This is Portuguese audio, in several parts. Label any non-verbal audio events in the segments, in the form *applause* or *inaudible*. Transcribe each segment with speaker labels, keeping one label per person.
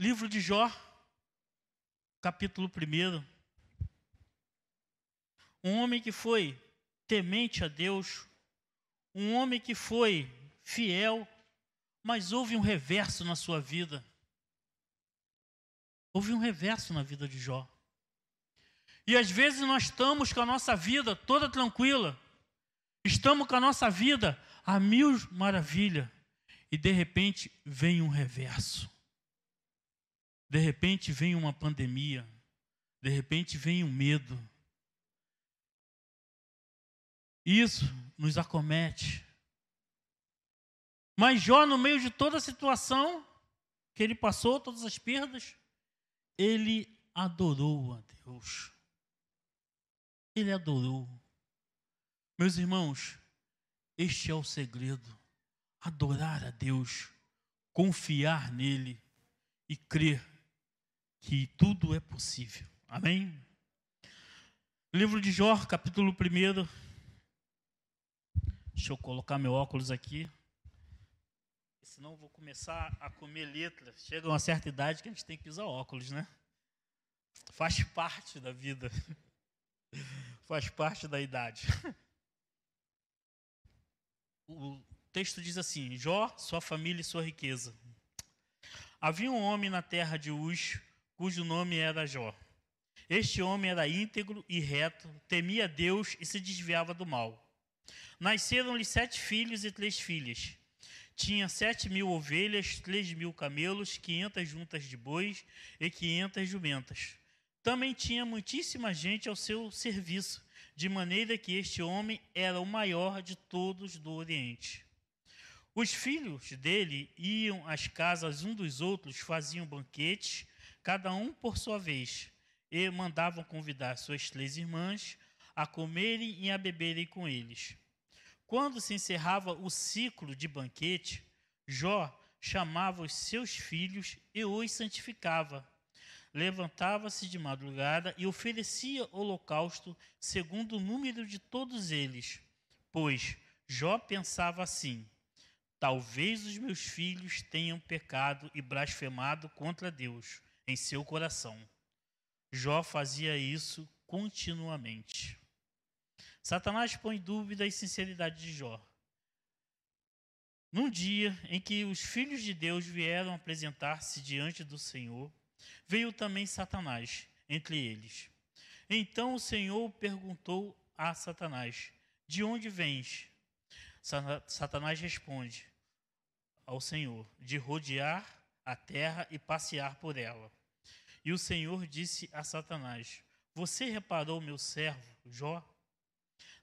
Speaker 1: livro de Jó, capítulo 1. Um homem que foi temente a Deus, um homem que foi fiel, mas houve um reverso na sua vida. Houve um reverso na vida de Jó. E às vezes nós estamos com a nossa vida toda tranquila, estamos com a nossa vida a mil maravilha, e de repente vem um reverso. De repente vem uma pandemia, de repente vem um medo. Isso nos acomete. Mas Jó, no meio de toda a situação que ele passou, todas as perdas, ele adorou a Deus. Ele adorou. Meus irmãos, este é o segredo. Adorar a Deus, confiar nele e crer que tudo é possível. Amém? Livro de Jó, capítulo 1. Deixa eu colocar meu óculos aqui. Senão vou começar a comer letras. Chega uma certa idade que a gente tem que usar óculos, né? Faz parte da vida. *laughs* Faz parte da idade. O texto diz assim: Jó, sua família e sua riqueza. Havia um homem na terra de Uz, cujo nome era Jó. Este homem era íntegro e reto, temia Deus e se desviava do mal. Nasceram-lhe sete filhos e três filhas. Tinha sete mil ovelhas, três mil camelos, quinhentas juntas de bois e quinhentas jumentas. Também tinha muitíssima gente ao seu serviço, de maneira que este homem era o maior de todos do Oriente. Os filhos dele iam às casas um dos outros, faziam banquetes, cada um por sua vez, e mandavam convidar suas três irmãs a comerem e a beberem com eles. Quando se encerrava o ciclo de banquete, Jó chamava os seus filhos e os santificava levantava-se de madrugada e oferecia holocausto segundo o número de todos eles. Pois Jó pensava assim: talvez os meus filhos tenham pecado e blasfemado contra Deus em seu coração. Jó fazia isso continuamente. Satanás põe dúvida e sinceridade de Jó. Num dia em que os filhos de Deus vieram apresentar-se diante do Senhor, veio também Satanás entre eles. Então o Senhor perguntou a Satanás: De onde vens? Satanás responde ao Senhor: De rodear a terra e passear por ela. E o Senhor disse a Satanás: Você reparou meu servo, Jó?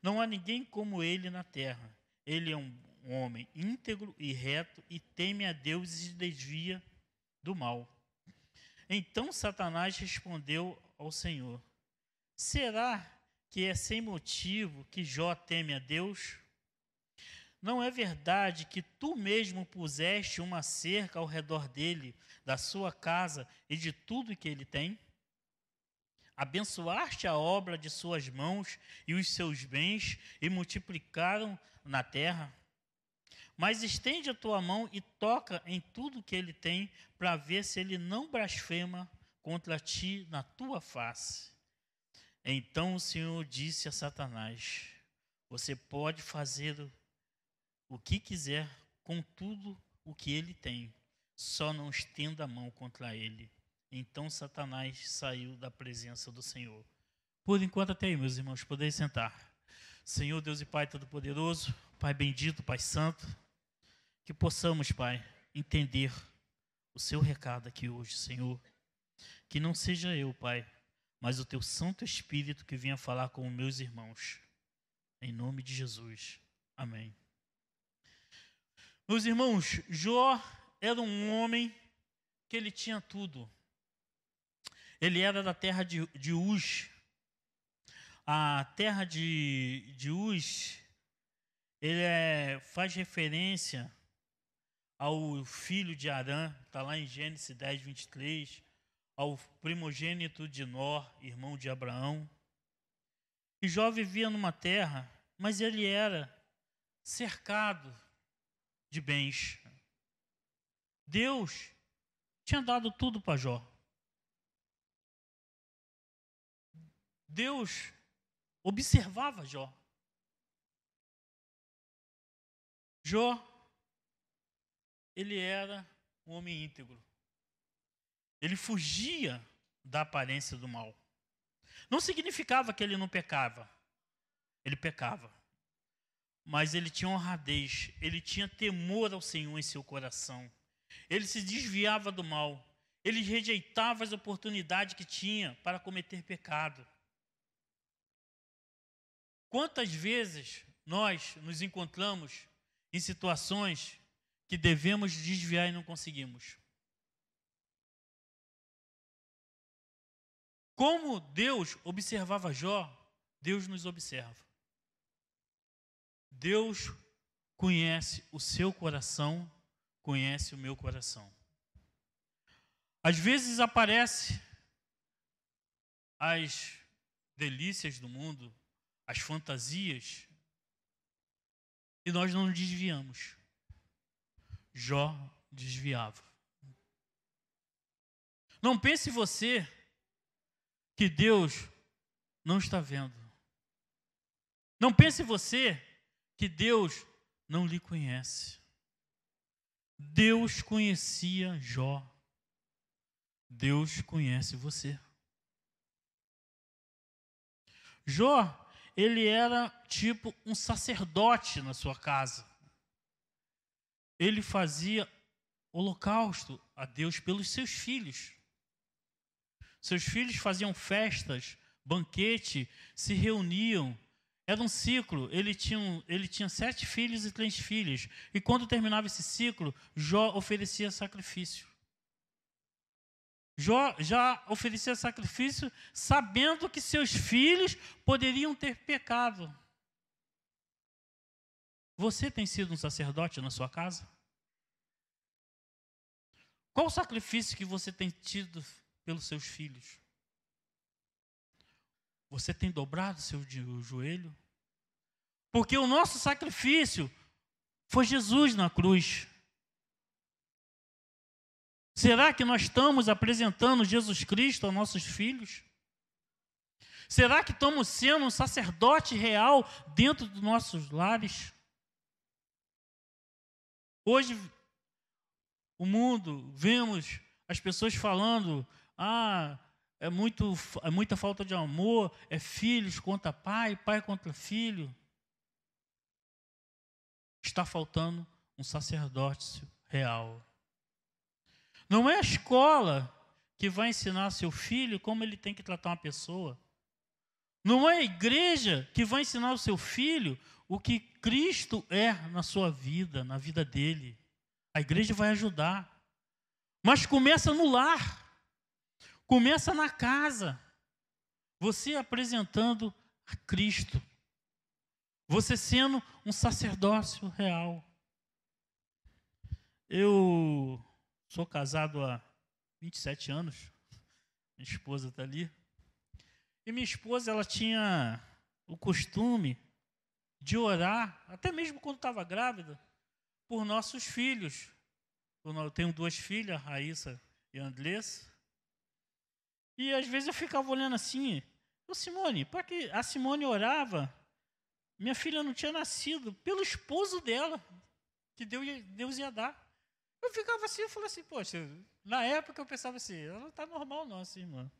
Speaker 1: Não há ninguém como ele na terra. Ele é um homem íntegro e reto e teme a Deus e se desvia do mal. Então Satanás respondeu ao Senhor: Será que é sem motivo que Jó teme a Deus? Não é verdade que tu mesmo puseste uma cerca ao redor dele, da sua casa e de tudo que ele tem? Abençoaste a obra de suas mãos e os seus bens e multiplicaram na terra? Mas estende a tua mão e toca em tudo que ele tem, para ver se ele não blasfema contra ti na tua face. Então o Senhor disse a Satanás: Você pode fazer o que quiser com tudo o que ele tem, só não estenda a mão contra ele. Então Satanás saiu da presença do Senhor. Por enquanto, até aí, meus irmãos, podeis sentar. Senhor Deus e Pai Todo-Poderoso, Pai bendito, Pai Santo. Que possamos, Pai, entender o seu recado aqui hoje, Senhor. Que não seja eu, Pai, mas o teu Santo Espírito que venha falar com meus irmãos. Em nome de Jesus. Amém. Meus irmãos, Jó era um homem que ele tinha tudo. Ele era da terra de, de Uz. A terra de, de Uz, ele é, faz referência ao filho de Arã, está lá em Gênesis 10, 23, ao primogênito de Nó, irmão de Abraão. E Jó vivia numa terra, mas ele era cercado de bens. Deus tinha dado tudo para Jó. Deus observava Jó. Jó, ele era um homem íntegro. Ele fugia da aparência do mal. Não significava que ele não pecava. Ele pecava. Mas ele tinha honradez, ele tinha temor ao Senhor em seu coração. Ele se desviava do mal. Ele rejeitava as oportunidades que tinha para cometer pecado. Quantas vezes nós nos encontramos em situações que devemos desviar e não conseguimos? Como Deus observava Jó, Deus nos observa. Deus conhece o seu coração, conhece o meu coração. Às vezes aparece as delícias do mundo, as fantasias, e nós não desviamos. Jó desviava. Não pense você que Deus não está vendo. Não pense você que Deus não lhe conhece. Deus conhecia Jó. Deus conhece você. Jó ele era tipo um sacerdote na sua casa. Ele fazia holocausto a Deus pelos seus filhos. Seus filhos faziam festas, banquete, se reuniam. Era um ciclo. Ele tinha, ele tinha sete filhos e três filhas. E quando terminava esse ciclo, Jó oferecia sacrifício. Jó já oferecia sacrifício sabendo que seus filhos poderiam ter pecado. Você tem sido um sacerdote na sua casa? Qual o sacrifício que você tem tido pelos seus filhos? Você tem dobrado seu joelho? Porque o nosso sacrifício foi Jesus na cruz. Será que nós estamos apresentando Jesus Cristo aos nossos filhos? Será que estamos sendo um sacerdote real dentro dos nossos lares? Hoje, o mundo, vemos as pessoas falando: ah, é, muito, é muita falta de amor, é filhos contra pai, pai contra filho. Está faltando um sacerdócio real. Não é a escola que vai ensinar seu filho como ele tem que tratar uma pessoa. Não é a igreja que vai ensinar o seu filho o que Cristo é na sua vida, na vida dele. A igreja vai ajudar. Mas começa no lar. Começa na casa. Você apresentando a Cristo. Você sendo um sacerdócio real. Eu Sou casado há 27 anos. Minha esposa está ali. E minha esposa, ela tinha o costume de orar, até mesmo quando estava grávida, por nossos filhos. Eu tenho duas filhas, Raíssa e Andressa. E às vezes eu ficava olhando assim, ô Simone, para que a Simone orava, minha filha não tinha nascido, pelo esposo dela, que Deus ia dar. Eu ficava assim, eu falei assim, poxa, na época eu pensava assim, ela não está normal não, assim, mano.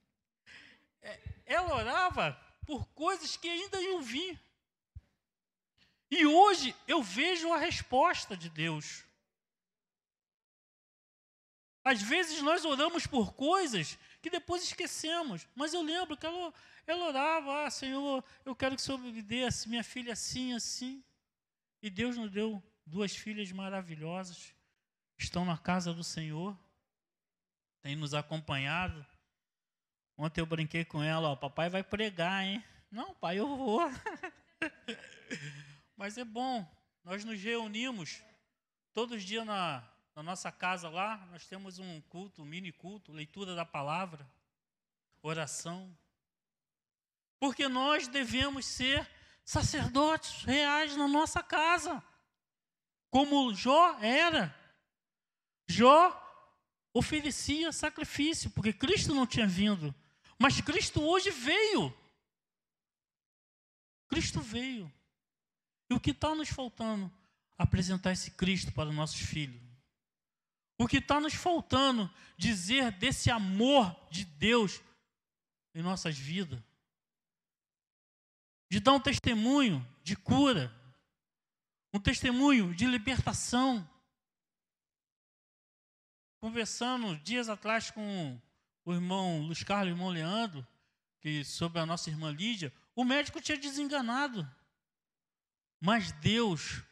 Speaker 1: É, ela orava por coisas que ainda iam vir. E hoje eu vejo a resposta de Deus. Às vezes nós oramos por coisas que depois esquecemos, mas eu lembro que ela, ela orava, ah, Senhor, eu quero que o Senhor me dê minha filha assim, assim. E Deus nos deu duas filhas maravilhosas estão na casa do Senhor, têm nos acompanhado. Ontem eu brinquei com ela, ó, papai vai pregar, hein? Não, pai, eu vou. *laughs* Mas é bom, nós nos reunimos todos os dias na, na nossa casa lá, nós temos um culto, um mini culto, leitura da palavra, oração. Porque nós devemos ser sacerdotes reais na nossa casa, como Jó era. Jó oferecia sacrifício, porque Cristo não tinha vindo. Mas Cristo hoje veio. Cristo veio. E o que está nos faltando? Apresentar esse Cristo para os nossos filhos. O que está nos faltando? Dizer desse amor de Deus em nossas vidas. De dar um testemunho de cura. Um testemunho de libertação. Conversando dias atrás com o irmão Luiz Carlos o irmão Leandro, que sobre a nossa irmã Lídia, o médico tinha desenganado. Mas Deus,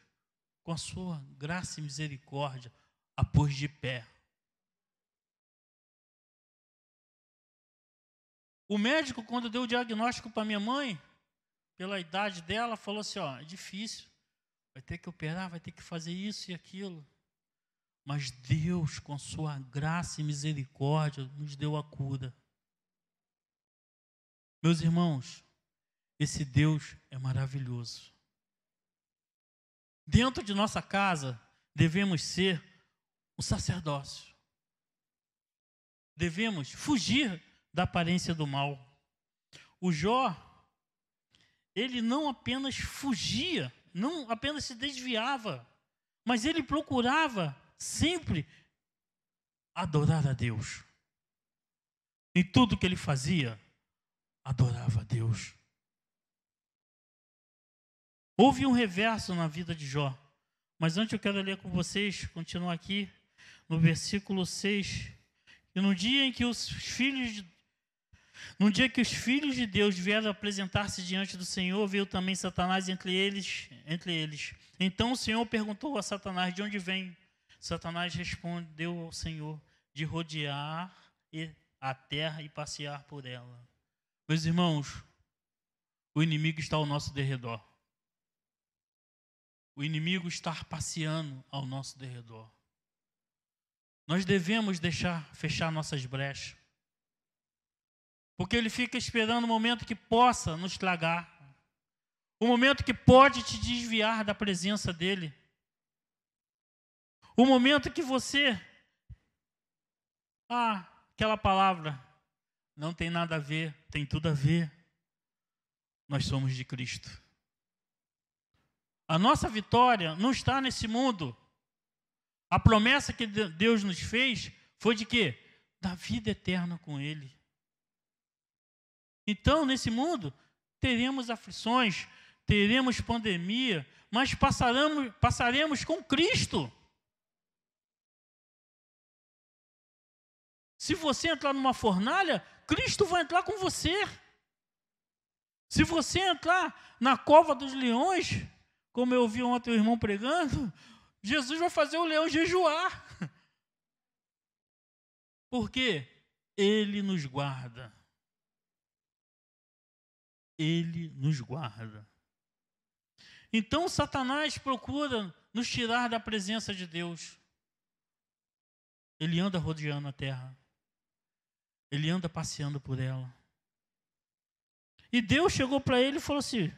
Speaker 1: com a sua graça e misericórdia, a de pé. O médico, quando deu o diagnóstico para minha mãe, pela idade dela, falou assim: ó, é difícil, vai ter que operar, vai ter que fazer isso e aquilo. Mas Deus, com sua graça e misericórdia, nos deu a cura. Meus irmãos, esse Deus é maravilhoso. Dentro de nossa casa, devemos ser o sacerdócio. Devemos fugir da aparência do mal. O Jó, ele não apenas fugia, não apenas se desviava, mas ele procurava sempre adorar a Deus. Em tudo que ele fazia, adorava a Deus. Houve um reverso na vida de Jó. Mas antes eu quero ler com vocês, continuar aqui no versículo 6. E no dia em que os filhos de dia que os filhos de Deus vieram apresentar-se diante do Senhor, veio também Satanás entre eles, entre eles. Então o Senhor perguntou a Satanás: "De onde vem?" Satanás respondeu ao Senhor: "De rodear a terra e passear por ela." Meus irmãos, o inimigo está ao nosso derredor o inimigo estar passeando ao nosso derredor. Nós devemos deixar fechar nossas brechas. Porque ele fica esperando o momento que possa nos tragar. O momento que pode te desviar da presença dele. O momento que você ah, aquela palavra não tem nada a ver, tem tudo a ver. Nós somos de Cristo. A nossa vitória não está nesse mundo. A promessa que Deus nos fez foi de quê? Da vida eterna com Ele. Então, nesse mundo, teremos aflições, teremos pandemia, mas passaremos, passaremos com Cristo. Se você entrar numa fornalha, Cristo vai entrar com você. Se você entrar na cova dos leões, como eu ouvi ontem o irmão pregando, Jesus vai fazer o leão jejuar. *laughs* Porque ele nos guarda. Ele nos guarda. Então Satanás procura nos tirar da presença de Deus. Ele anda rodeando a terra. Ele anda passeando por ela. E Deus chegou para ele e falou assim: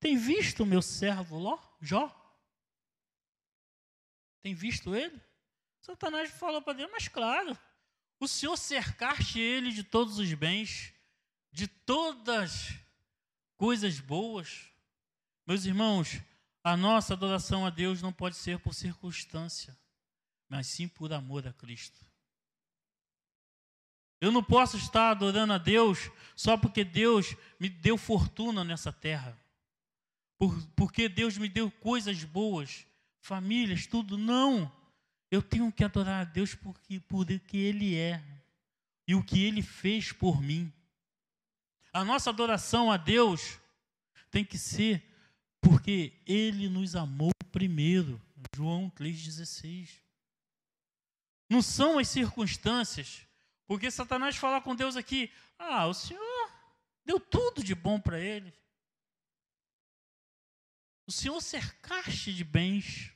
Speaker 1: tem visto o meu servo Ló, Jó? Tem visto ele? Satanás falou para Deus, mas claro, o Senhor cercaste ele de todos os bens, de todas coisas boas. Meus irmãos, a nossa adoração a Deus não pode ser por circunstância, mas sim por amor a Cristo. Eu não posso estar adorando a Deus só porque Deus me deu fortuna nessa terra por, porque Deus me deu coisas boas, famílias, tudo. Não. Eu tenho que adorar a Deus porque, por o que Ele é e o que Ele fez por mim. A nossa adoração a Deus tem que ser porque Ele nos amou primeiro. João 3,16. Não são as circunstâncias. Porque Satanás fala com Deus aqui: ah, o Senhor deu tudo de bom para ele. O Senhor cercaste de bens.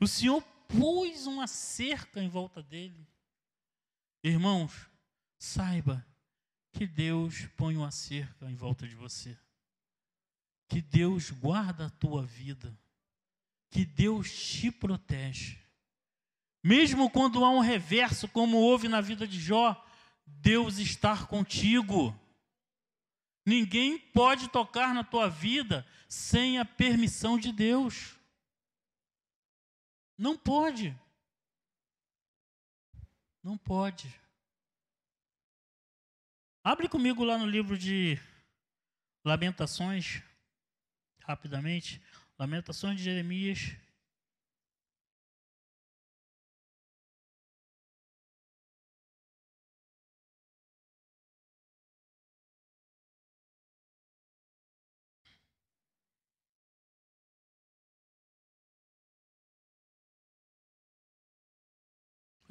Speaker 1: O Senhor pôs uma cerca em volta dele. Irmãos, saiba que Deus põe uma cerca em volta de você. Que Deus guarda a tua vida. Que Deus te protege. Mesmo quando há um reverso, como houve na vida de Jó, Deus está contigo. Ninguém pode tocar na tua vida sem a permissão de Deus. Não pode. Não pode. Abre comigo lá no livro de Lamentações, rapidamente. Lamentações de Jeremias.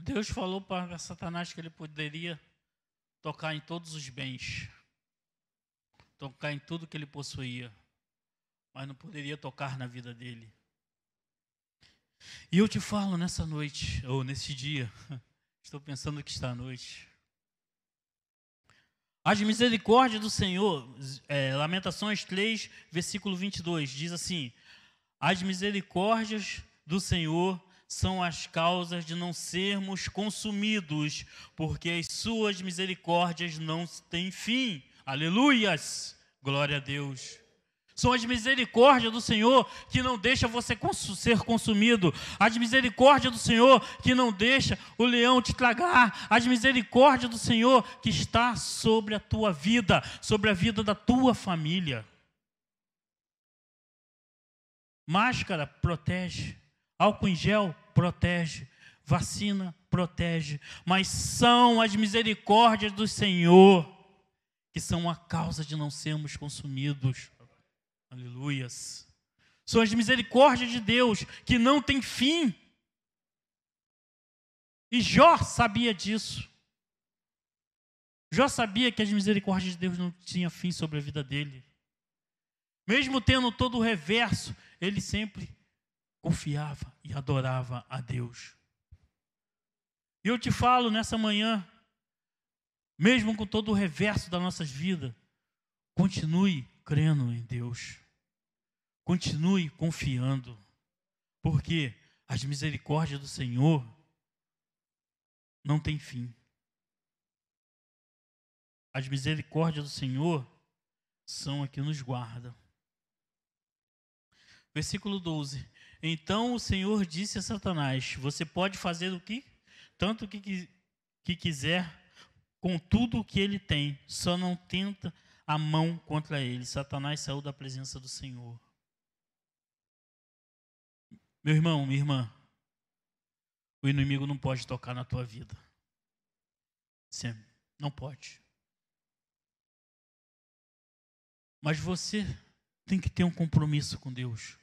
Speaker 1: Deus falou para Satanás que ele poderia tocar em todos os bens, tocar em tudo que ele possuía, mas não poderia tocar na vida dele. E eu te falo nessa noite, ou nesse dia, *laughs* estou pensando que está à noite. As misericórdias do Senhor, é, Lamentações 3, versículo 22, diz assim: As misericórdias do Senhor são as causas de não sermos consumidos, porque as suas misericórdias não têm fim. Aleluias! Glória a Deus. São as misericórdias do Senhor que não deixa você ser consumido. As misericórdias do Senhor que não deixa o leão te tragar. As misericórdias do Senhor que está sobre a tua vida, sobre a vida da tua família. Máscara protege. Álcool em gel protege, vacina protege, mas são as misericórdias do Senhor que são a causa de não sermos consumidos. Aleluias. São as misericórdias de Deus que não tem fim. E Jó sabia disso. Jó sabia que as misericórdias de Deus não tinham fim sobre a vida dele. Mesmo tendo todo o reverso, ele sempre confiava e adorava a Deus. E eu te falo nessa manhã, mesmo com todo o reverso das nossas vidas, continue crendo em Deus. Continue confiando. Porque as misericórdias do Senhor não têm fim. As misericórdias do Senhor são a que nos guardam. Versículo 12. Então o Senhor disse a Satanás: Você pode fazer o que? Tanto que, que quiser com tudo o que ele tem, só não tenta a mão contra ele. Satanás saiu da presença do Senhor. Meu irmão, minha irmã, o inimigo não pode tocar na tua vida. Sempre. Não pode. Mas você tem que ter um compromisso com Deus.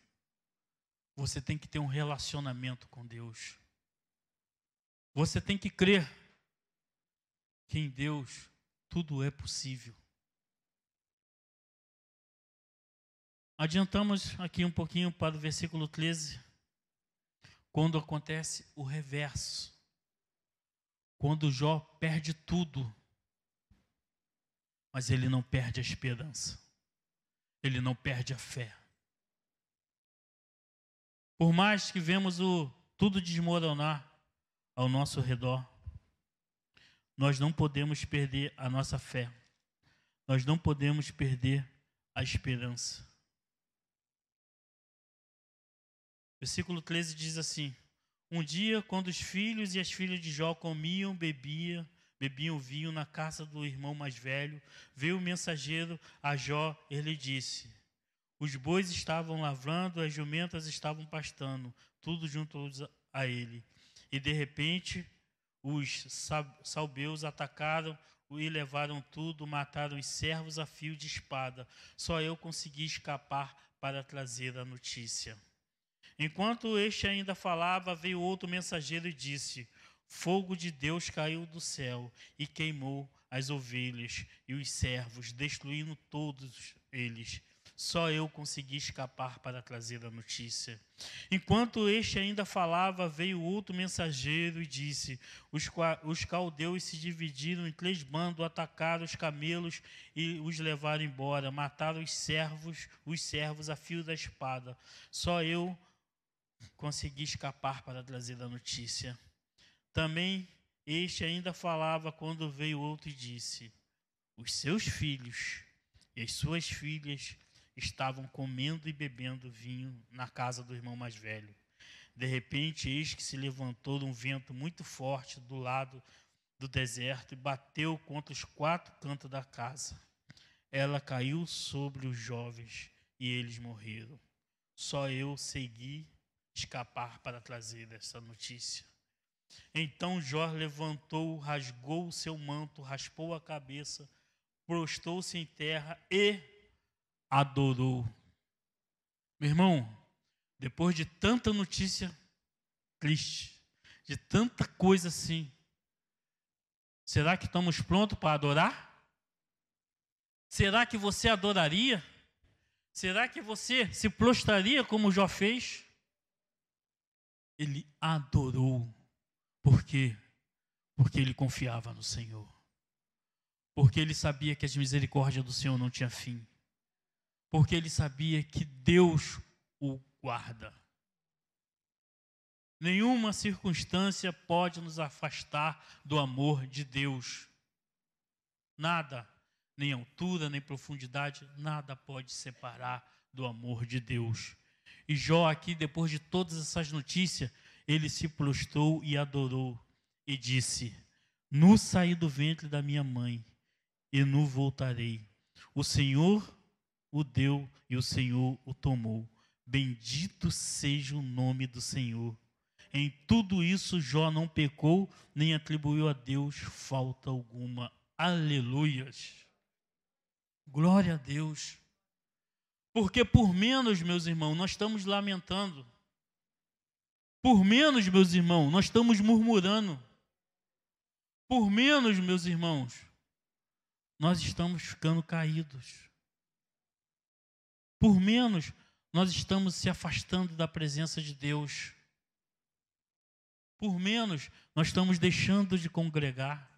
Speaker 1: Você tem que ter um relacionamento com Deus. Você tem que crer que em Deus tudo é possível. Adiantamos aqui um pouquinho para o versículo 13, quando acontece o reverso. Quando Jó perde tudo, mas ele não perde a esperança, ele não perde a fé. Por mais que vemos o tudo desmoronar ao nosso redor, nós não podemos perder a nossa fé. Nós não podemos perder a esperança. Versículo 13 diz assim: Um dia, quando os filhos e as filhas de Jó comiam, bebiam, bebiam vinho na casa do irmão mais velho, veio o mensageiro a Jó e lhe disse: os bois estavam lavrando, as jumentas estavam pastando, tudo junto a ele. E de repente, os salbeus atacaram e levaram tudo, mataram os servos a fio de espada. Só eu consegui escapar para trazer a notícia. Enquanto este ainda falava, veio outro mensageiro e disse: Fogo de Deus caiu do céu e queimou as ovelhas e os servos, destruindo todos eles. Só eu consegui escapar para trazer a notícia. Enquanto este ainda falava, veio outro mensageiro e disse: Os, os caldeus se dividiram em três bandos, atacaram os camelos e os levaram embora, mataram os servos, os servos a fio da espada. Só eu consegui escapar para trazer a notícia. Também este ainda falava quando veio outro e disse: Os seus filhos e as suas filhas estavam comendo e bebendo vinho na casa do irmão mais velho. De repente, eis que se levantou um vento muito forte do lado do deserto e bateu contra os quatro cantos da casa. Ela caiu sobre os jovens e eles morreram. Só eu segui escapar para trazer essa notícia. Então Jó levantou, rasgou o seu manto, raspou a cabeça, prostou-se em terra e adorou. Meu irmão, depois de tanta notícia triste, de tanta coisa assim, será que estamos prontos para adorar? Será que você adoraria? Será que você se prostraria como Jó fez? Ele adorou. Por quê? Porque ele confiava no Senhor. Porque ele sabia que as misericórdias do Senhor não tinham fim. Porque ele sabia que Deus o guarda. Nenhuma circunstância pode nos afastar do amor de Deus. Nada nem altura, nem profundidade, nada pode separar do amor de Deus. E Jó, aqui, depois de todas essas notícias, ele se prostrou e adorou e disse: Nu saí do ventre da minha mãe e nu voltarei. O Senhor o deu e o Senhor o tomou. Bendito seja o nome do Senhor. Em tudo isso, Jó não pecou, nem atribuiu a Deus falta alguma. Aleluias. Glória a Deus. Porque por menos, meus irmãos, nós estamos lamentando. Por menos, meus irmãos, nós estamos murmurando. Por menos, meus irmãos, nós estamos ficando caídos. Por menos, nós estamos se afastando da presença de Deus. Por menos, nós estamos deixando de congregar.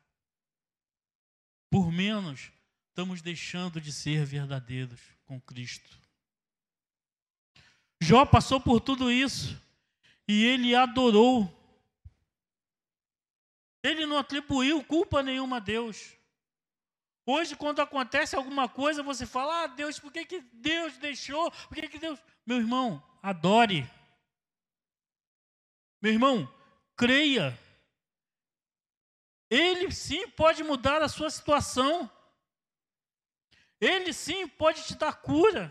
Speaker 1: Por menos, estamos deixando de ser verdadeiros com Cristo. Jó passou por tudo isso e ele adorou. Ele não atribuiu culpa nenhuma a Deus. Hoje, quando acontece alguma coisa, você fala: Ah, Deus, por que, que Deus deixou? Por que, que Deus. Meu irmão, adore. Meu irmão, creia. Ele sim pode mudar a sua situação. Ele sim pode te dar cura.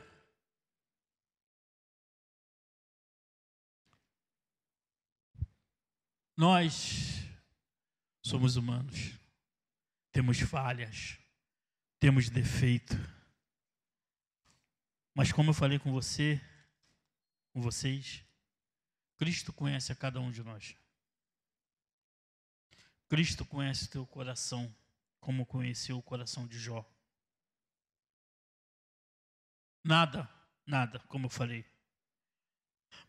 Speaker 1: Nós somos humanos, temos falhas, temos defeito. Mas como eu falei com você, com vocês, Cristo conhece a cada um de nós. Cristo conhece o teu coração, como conheceu o coração de Jó. Nada, nada, como eu falei,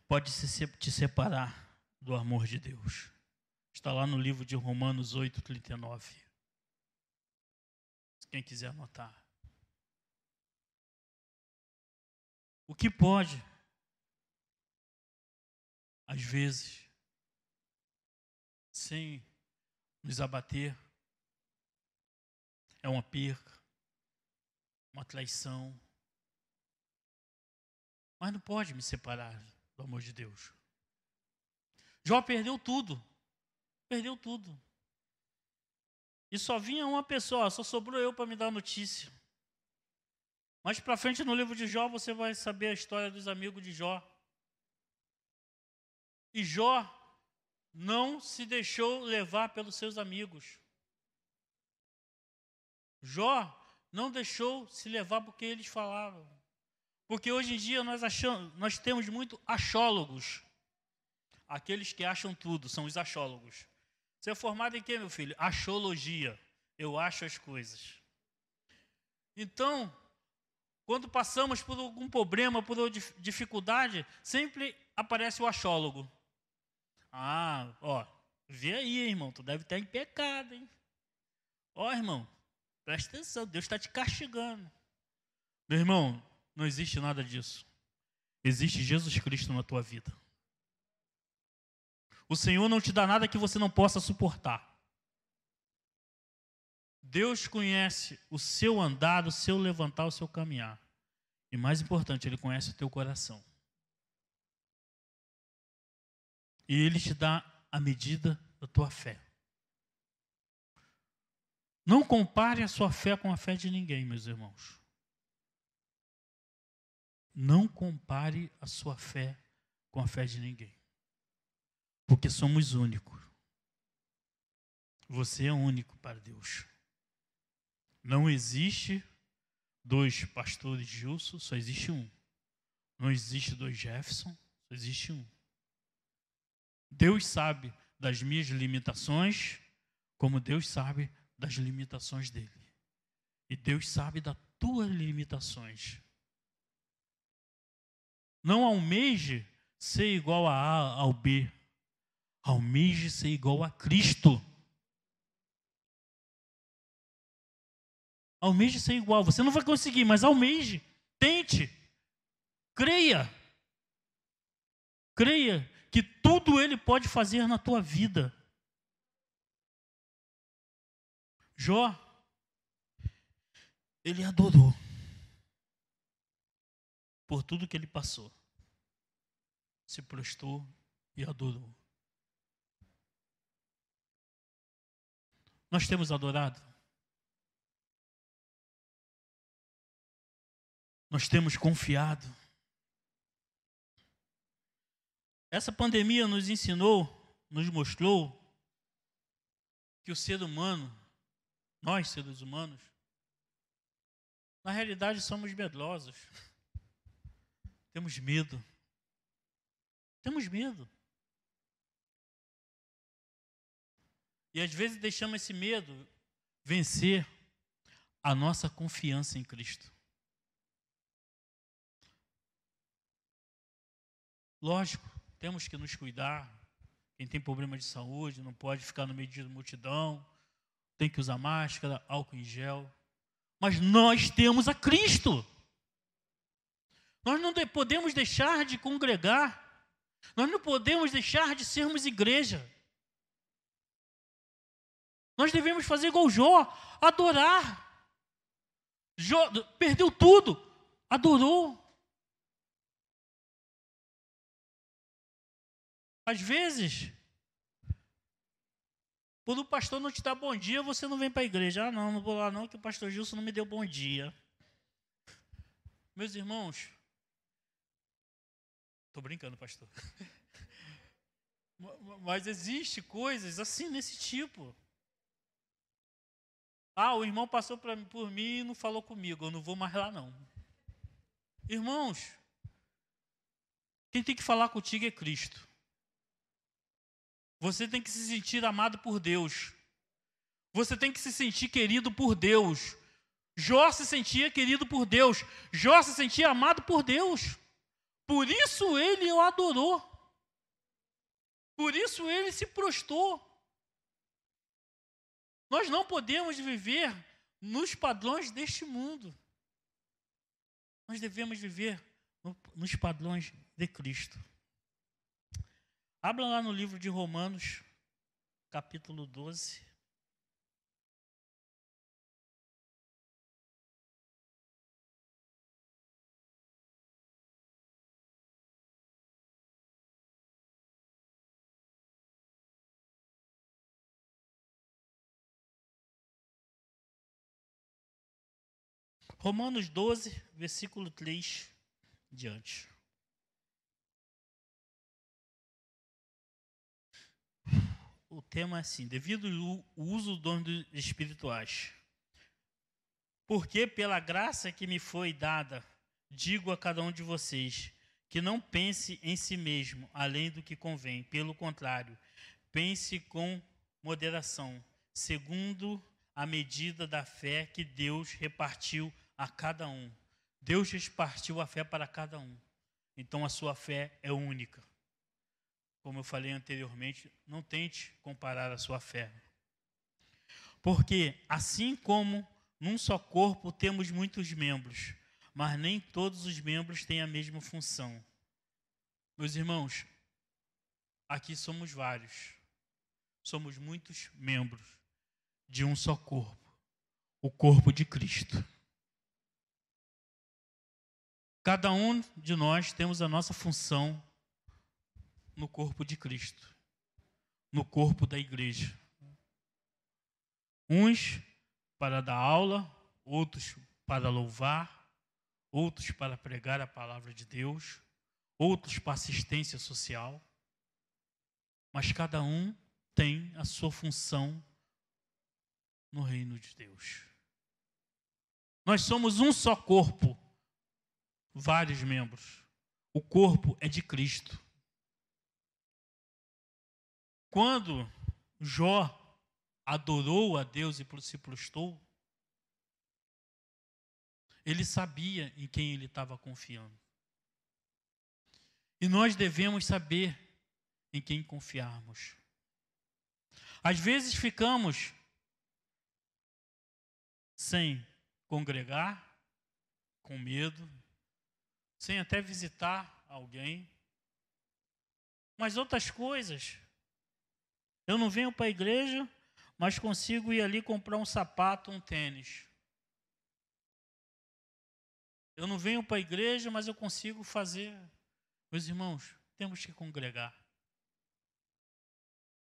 Speaker 1: pode te separar do amor de Deus. Está lá no livro de Romanos 8, 39. Quem quiser anotar. O que pode, às vezes, sem nos abater, é uma perca, uma traição, mas não pode me separar do amor de Deus. Jó perdeu tudo. Perdeu tudo. E só vinha uma pessoa, só sobrou eu para me dar notícia. Mais para frente no livro de Jó você vai saber a história dos amigos de Jó. E Jó não se deixou levar pelos seus amigos. Jó não deixou se levar porque eles falavam. Porque hoje em dia nós, achamos, nós temos muito achólogos. Aqueles que acham tudo, são os achólogos. Você é formado em quê, meu filho? Achologia. Eu acho as coisas. Então, quando passamos por algum problema, por dificuldade, sempre aparece o achólogo. Ah, ó, vê aí, irmão, tu deve estar em pecado, hein? Ó, irmão, presta atenção, Deus está te castigando. Meu irmão, não existe nada disso. Existe Jesus Cristo na tua vida. O Senhor não te dá nada que você não possa suportar. Deus conhece o seu andar, o seu levantar, o seu caminhar. E mais importante, Ele conhece o teu coração. E Ele te dá a medida da tua fé. Não compare a sua fé com a fé de ninguém, meus irmãos. Não compare a sua fé com a fé de ninguém. Porque somos únicos. Você é único para Deus. Não existe dois pastores Gilson, só existe um. Não existe dois Jefferson, só existe um. Deus sabe das minhas limitações, como Deus sabe das limitações dele. E Deus sabe das tuas limitações. Não almeje ser igual a A ao B. Almeje ser igual a Cristo. Almeje ser igual. Você não vai conseguir, mas almeje. Tente. Creia. Creia que tudo Ele pode fazer na tua vida. Jó, ele adorou por tudo que ele passou. Se prostou e adorou. Nós temos adorado. Nós temos confiado. Essa pandemia nos ensinou, nos mostrou que o ser humano, nós seres humanos, na realidade somos medrosos. Temos medo. Temos medo. E às vezes deixamos esse medo vencer a nossa confiança em Cristo. Lógico, temos que nos cuidar. Quem tem problema de saúde não pode ficar no meio de multidão, tem que usar máscara, álcool em gel. Mas nós temos a Cristo. Nós não podemos deixar de congregar. Nós não podemos deixar de sermos igreja. Nós devemos fazer igual Jó, adorar. Jó perdeu tudo, adorou. Às vezes, quando o pastor não te dá bom dia, você não vem para a igreja. Ah, não, não vou lá não, que o pastor Gilson não me deu bom dia. Meus irmãos, estou brincando, pastor. *laughs* Mas existe coisas assim nesse tipo. Ah, o irmão passou pra, por mim e não falou comigo, eu não vou mais lá não. Irmãos, quem tem que falar contigo é Cristo. Você tem que se sentir amado por Deus. Você tem que se sentir querido por Deus. Jó se sentia querido por Deus. Jó se sentia amado por Deus. Por isso ele o adorou. Por isso ele se prostou. Nós não podemos viver nos padrões deste mundo. Nós devemos viver nos padrões de Cristo. Abra lá no livro de Romanos, capítulo 12. Romanos 12, versículo 3 diante. o tema é assim: devido ao uso dos dons espirituais. Porque pela graça que me foi dada, digo a cada um de vocês que não pense em si mesmo além do que convém. Pelo contrário, pense com moderação, segundo a medida da fé que Deus repartiu a cada um. Deus repartiu a fé para cada um. Então a sua fé é única como eu falei anteriormente, não tente comparar a sua fé. Porque, assim como num só corpo temos muitos membros, mas nem todos os membros têm a mesma função. Meus irmãos, aqui somos vários. Somos muitos membros de um só corpo, o corpo de Cristo. Cada um de nós temos a nossa função no corpo de Cristo, no corpo da igreja. Uns para dar aula, outros para louvar, outros para pregar a palavra de Deus, outros para assistência social. Mas cada um tem a sua função no reino de Deus. Nós somos um só corpo vários membros. O corpo é de Cristo. Quando Jó adorou a Deus e se prostrou, ele sabia em quem ele estava confiando. E nós devemos saber em quem confiarmos. Às vezes ficamos sem congregar, com medo, sem até visitar alguém. Mas outras coisas. Eu não venho para a igreja, mas consigo ir ali comprar um sapato, um tênis. Eu não venho para a igreja, mas eu consigo fazer. Meus irmãos, temos que congregar.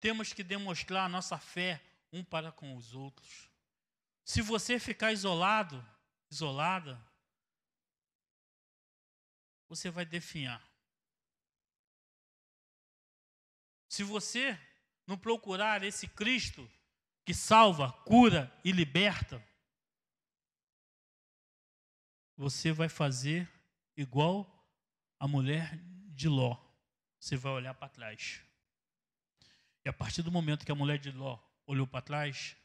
Speaker 1: Temos que demonstrar a nossa fé um para com os outros. Se você ficar isolado, isolada, você vai definhar. Se você não procurar esse Cristo que salva, cura e liberta, você vai fazer igual a mulher de Ló. Você vai olhar para trás. E a partir do momento que a mulher de Ló olhou para trás,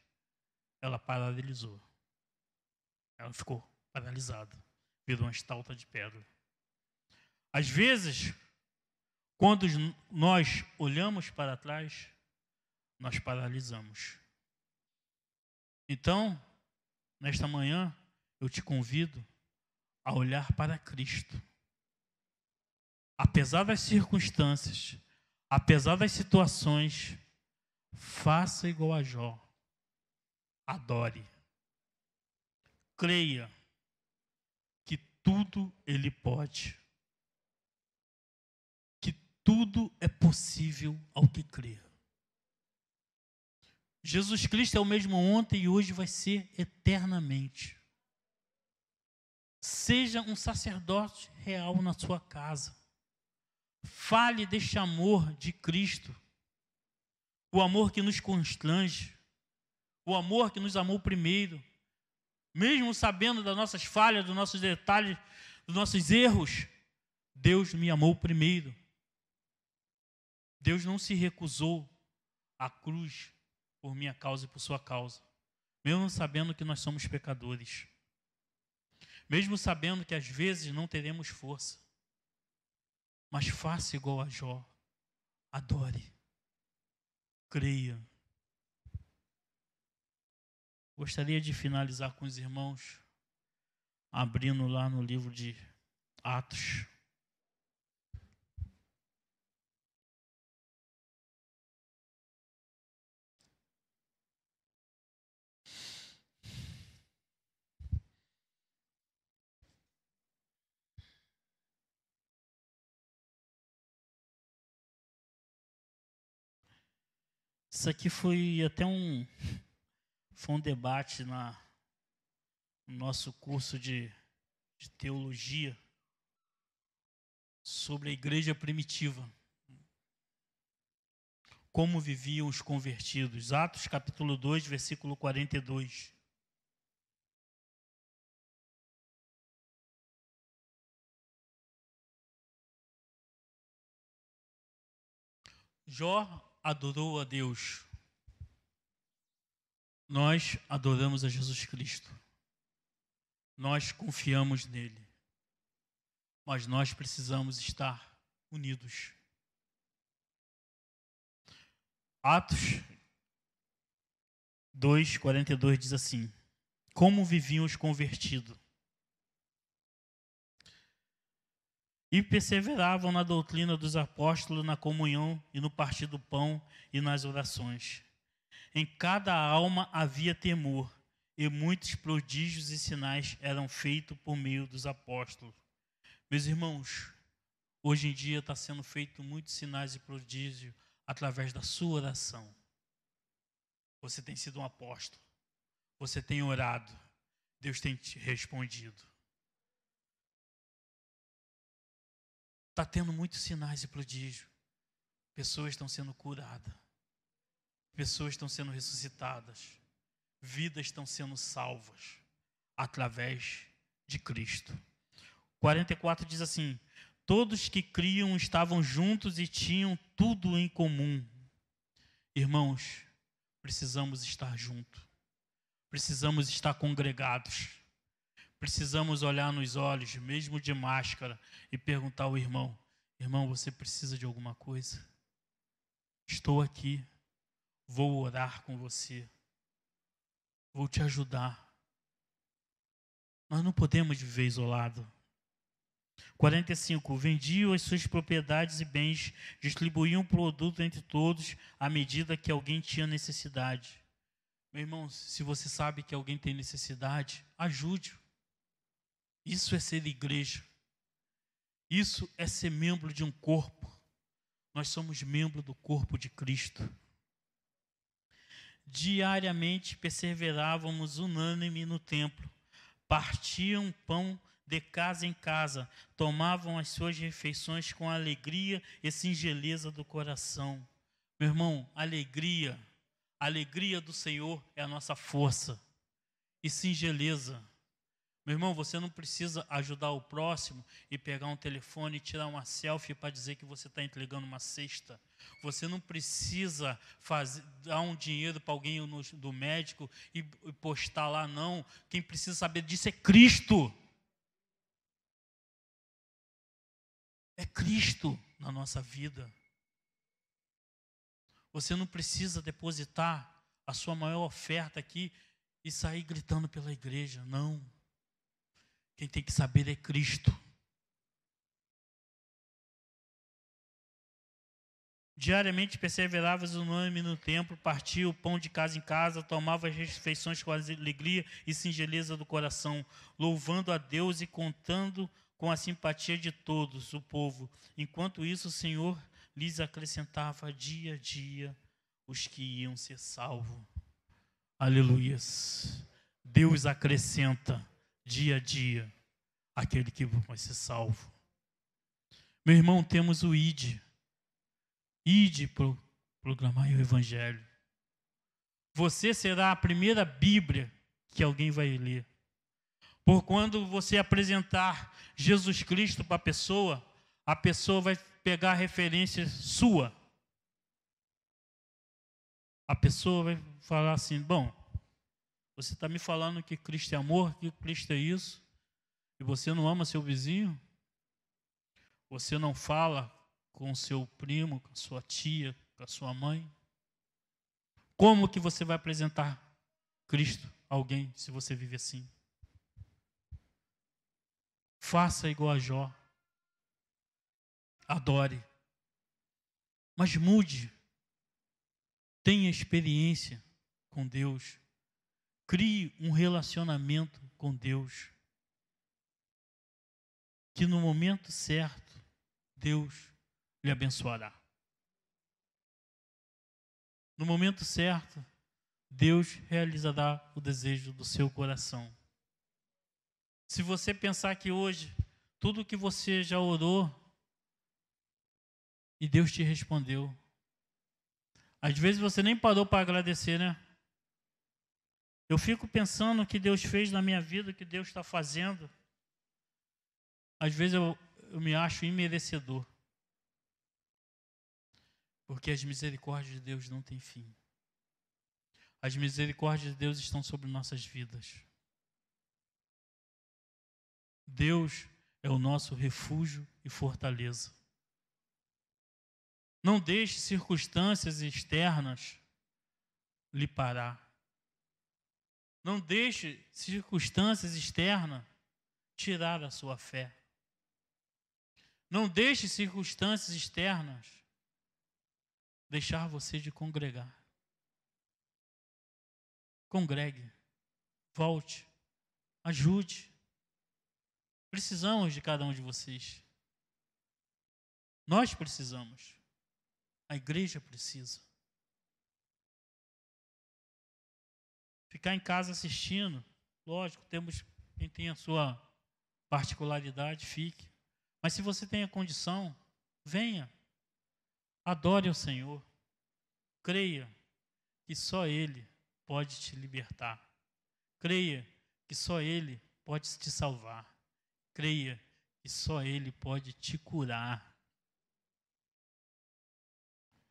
Speaker 1: ela paralisou. Ela ficou paralisada, virou uma estalta de pedra. Às vezes, quando nós olhamos para trás, nós paralisamos. Então, nesta manhã, eu te convido a olhar para Cristo. Apesar das circunstâncias, apesar das situações, faça igual a Jó. Adore. Creia que tudo ele pode tudo é possível ao que crer. Jesus Cristo é o mesmo ontem e hoje vai ser eternamente. Seja um sacerdote real na sua casa. Fale deste amor de Cristo. O amor que nos constrange. O amor que nos amou primeiro. Mesmo sabendo das nossas falhas, dos nossos detalhes, dos nossos erros, Deus me amou primeiro. Deus não se recusou à cruz por minha causa e por sua causa, mesmo sabendo que nós somos pecadores, mesmo sabendo que às vezes não teremos força, mas faça igual a Jó, adore, creia. Gostaria de finalizar com os irmãos, abrindo lá no livro de Atos. Isso aqui foi até um, foi um debate na, no nosso curso de, de teologia sobre a igreja primitiva. Como viviam os convertidos. Atos capítulo 2, versículo 42. Jó adorou a Deus. Nós adoramos a Jesus Cristo. Nós confiamos nele. Mas nós precisamos estar unidos. Atos 2:42 diz assim: Como viviam os convertidos? E perseveravam na doutrina dos apóstolos, na comunhão e no partir do pão e nas orações. Em cada alma havia temor, e muitos prodígios e sinais eram feitos por meio dos apóstolos. Meus irmãos, hoje em dia está sendo feito muitos sinais e prodígios através da sua oração. Você tem sido um apóstolo. Você tem orado. Deus tem te respondido. Está tendo muitos sinais e prodígios. Pessoas estão sendo curadas. Pessoas estão sendo ressuscitadas. Vidas estão sendo salvas através de Cristo. 44 diz assim: Todos que criam estavam juntos e tinham tudo em comum. Irmãos, precisamos estar juntos. Precisamos estar congregados. Precisamos olhar nos olhos, mesmo de máscara, e perguntar ao irmão: Irmão, você precisa de alguma coisa? Estou aqui. Vou orar com você. Vou te ajudar. Nós não podemos viver isolado. 45. Vendiam as suas propriedades e bens, distribuíam o produto entre todos à medida que alguém tinha necessidade. Meu irmão, se você sabe que alguém tem necessidade, ajude. Isso é ser igreja. Isso é ser membro de um corpo. Nós somos membro do corpo de Cristo. Diariamente perseverávamos unânime no templo, partiam pão de casa em casa, tomavam as suas refeições com alegria e singeleza do coração. Meu irmão, alegria, alegria do Senhor é a nossa força. E singeleza. Meu irmão, você não precisa ajudar o próximo e pegar um telefone e tirar uma selfie para dizer que você está entregando uma cesta. Você não precisa fazer, dar um dinheiro para alguém no, do médico e, e postar lá, não. Quem precisa saber disso é Cristo. É Cristo na nossa vida. Você não precisa depositar a sua maior oferta aqui e sair gritando pela igreja. Não. Quem tem que saber é Cristo. Diariamente perseveravas o nome no templo, partia o pão de casa em casa, tomava as refeições com alegria e singeleza do coração, louvando a Deus e contando com a simpatia de todos o povo. Enquanto isso, o Senhor lhes acrescentava dia a dia os que iam ser salvos. Aleluias. Deus acrescenta dia a dia aquele que vai ser salvo. Meu irmão, temos o ID. ID para proclamar o Evangelho. Você será a primeira Bíblia que alguém vai ler. Por quando você apresentar Jesus Cristo para a pessoa, a pessoa vai pegar a referência sua. A pessoa vai falar assim: bom, você está me falando que Cristo é amor, que Cristo é isso, e você não ama seu vizinho? Você não fala com seu primo, com sua tia, com a sua mãe? Como que você vai apresentar Cristo a alguém se você vive assim? Faça igual a Jó. Adore. Mas mude. Tenha experiência com Deus. Crie um relacionamento com Deus. Que no momento certo, Deus lhe abençoará. No momento certo, Deus realizará o desejo do seu coração. Se você pensar que hoje tudo que você já orou e Deus te respondeu, às vezes você nem parou para agradecer, né? Eu fico pensando o que Deus fez na minha vida, o que Deus está fazendo. Às vezes eu, eu me acho imerecedor. Porque as misericórdias de Deus não têm fim. As misericórdias de Deus estão sobre nossas vidas. Deus é o nosso refúgio e fortaleza. Não deixe circunstâncias externas lhe parar. Não deixe circunstâncias externas tirar a sua fé. Não deixe circunstâncias externas deixar você de congregar. Congregue, volte, ajude. Precisamos de cada um de vocês. Nós precisamos. A igreja precisa. Ficar em casa assistindo, lógico, temos quem tem a sua particularidade, fique. Mas se você tem a condição, venha. Adore ao Senhor. Creia que só Ele pode te libertar. Creia que só Ele pode te salvar. Creia que só Ele pode te curar.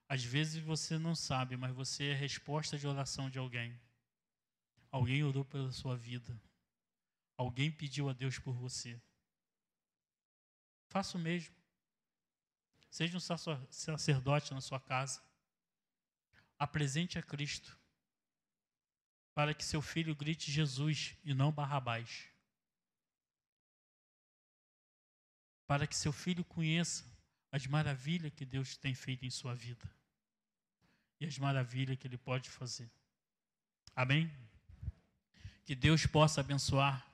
Speaker 1: Às vezes você não sabe, mas você é resposta de oração de alguém. Alguém orou pela sua vida. Alguém pediu a Deus por você. Faça o mesmo. Seja um sacerdote na sua casa. Apresente a Cristo. Para que seu filho grite Jesus e não Barrabás. Para que seu filho conheça as maravilhas que Deus tem feito em sua vida e as maravilhas que Ele pode fazer. Amém? Que Deus possa abençoar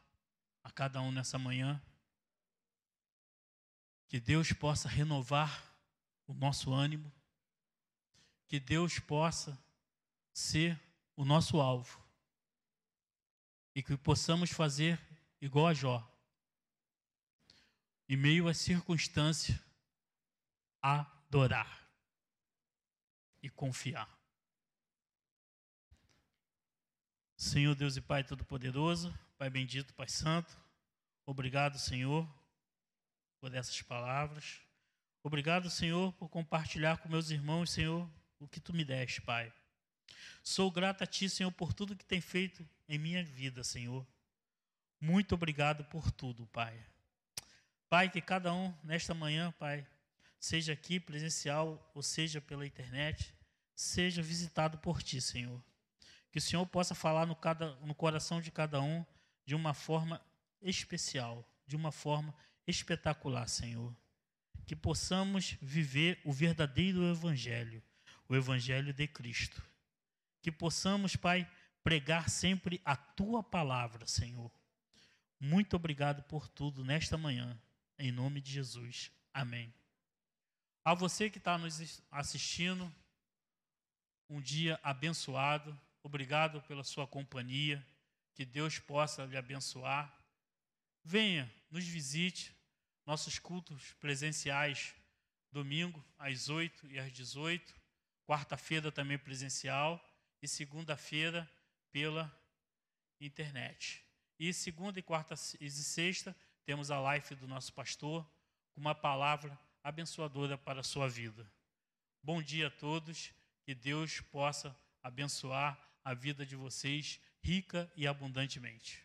Speaker 1: a cada um nessa manhã. Que Deus possa renovar o nosso ânimo. Que Deus possa ser o nosso alvo. E que possamos fazer igual a Jó. Em meio às circunstâncias, adorar e confiar. Senhor Deus e Pai Todo-Poderoso, Pai bendito, Pai Santo, obrigado, Senhor, por essas palavras. Obrigado, Senhor, por compartilhar com meus irmãos, Senhor, o que tu me deste, Pai. Sou grato a Ti, Senhor, por tudo que tem feito em minha vida, Senhor. Muito obrigado por tudo, Pai. Pai, que cada um nesta manhã, Pai, seja aqui presencial ou seja pela internet, seja visitado por ti, Senhor. Que o Senhor possa falar no, cada, no coração de cada um de uma forma especial, de uma forma espetacular, Senhor. Que possamos viver o verdadeiro Evangelho, o Evangelho de Cristo. Que possamos, Pai, pregar sempre a tua palavra, Senhor. Muito obrigado por tudo nesta manhã, em nome de Jesus. Amém. A você que está nos assistindo, um dia abençoado. Obrigado pela sua companhia. Que Deus possa lhe abençoar. Venha, nos visite. Nossos cultos presenciais, domingo às 8 e às 18. Quarta-feira também presencial. E segunda-feira pela internet. E segunda e quarta e sexta temos a live do nosso pastor com uma palavra abençoadora para a sua vida. Bom dia a todos que Deus possa abençoar a vida de vocês rica e abundantemente.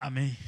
Speaker 1: Amém.